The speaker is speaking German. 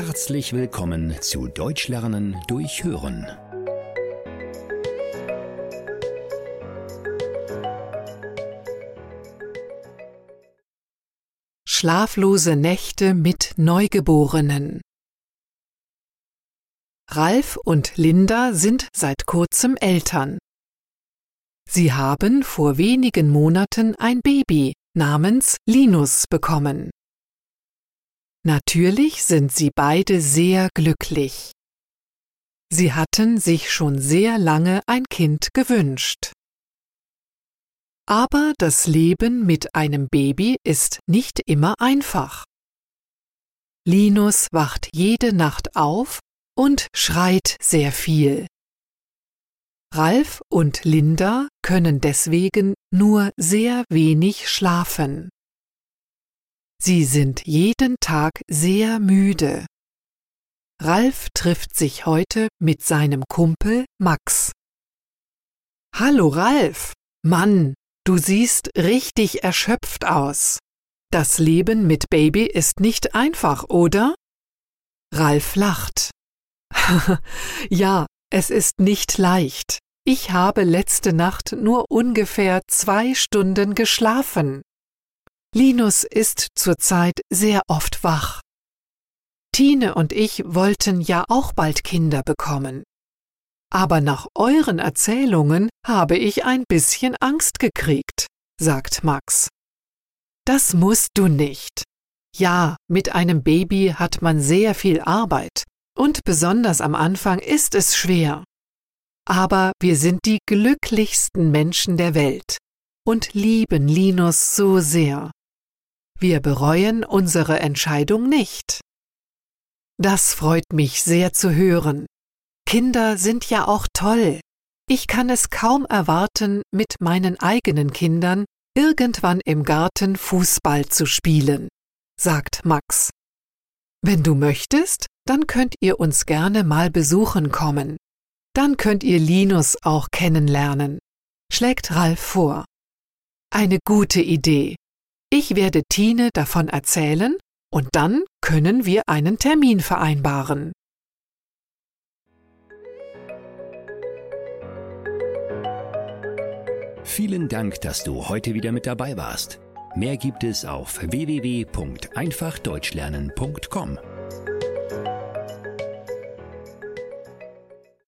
Herzlich willkommen zu Deutsch lernen durch Hören. Schlaflose Nächte mit Neugeborenen. Ralf und Linda sind seit kurzem Eltern. Sie haben vor wenigen Monaten ein Baby namens Linus bekommen. Natürlich sind sie beide sehr glücklich. Sie hatten sich schon sehr lange ein Kind gewünscht. Aber das Leben mit einem Baby ist nicht immer einfach. Linus wacht jede Nacht auf und schreit sehr viel. Ralf und Linda können deswegen nur sehr wenig schlafen. Sie sind jeden Tag sehr müde. Ralf trifft sich heute mit seinem Kumpel Max. Hallo Ralf, Mann, du siehst richtig erschöpft aus. Das Leben mit Baby ist nicht einfach, oder? Ralf lacht. ja, es ist nicht leicht. Ich habe letzte Nacht nur ungefähr zwei Stunden geschlafen. Linus ist zurzeit sehr oft wach. Tine und ich wollten ja auch bald Kinder bekommen. Aber nach euren Erzählungen habe ich ein bisschen Angst gekriegt, sagt Max. Das musst du nicht. Ja, mit einem Baby hat man sehr viel Arbeit, und besonders am Anfang ist es schwer. Aber wir sind die glücklichsten Menschen der Welt und lieben Linus so sehr. Wir bereuen unsere Entscheidung nicht. Das freut mich sehr zu hören. Kinder sind ja auch toll. Ich kann es kaum erwarten, mit meinen eigenen Kindern irgendwann im Garten Fußball zu spielen, sagt Max. Wenn du möchtest, dann könnt ihr uns gerne mal besuchen kommen. Dann könnt ihr Linus auch kennenlernen, schlägt Ralf vor. Eine gute Idee. Ich werde Tine davon erzählen und dann können wir einen Termin vereinbaren. Vielen Dank, dass du heute wieder mit dabei warst. Mehr gibt es auf www.einfachdeutschlernen.com.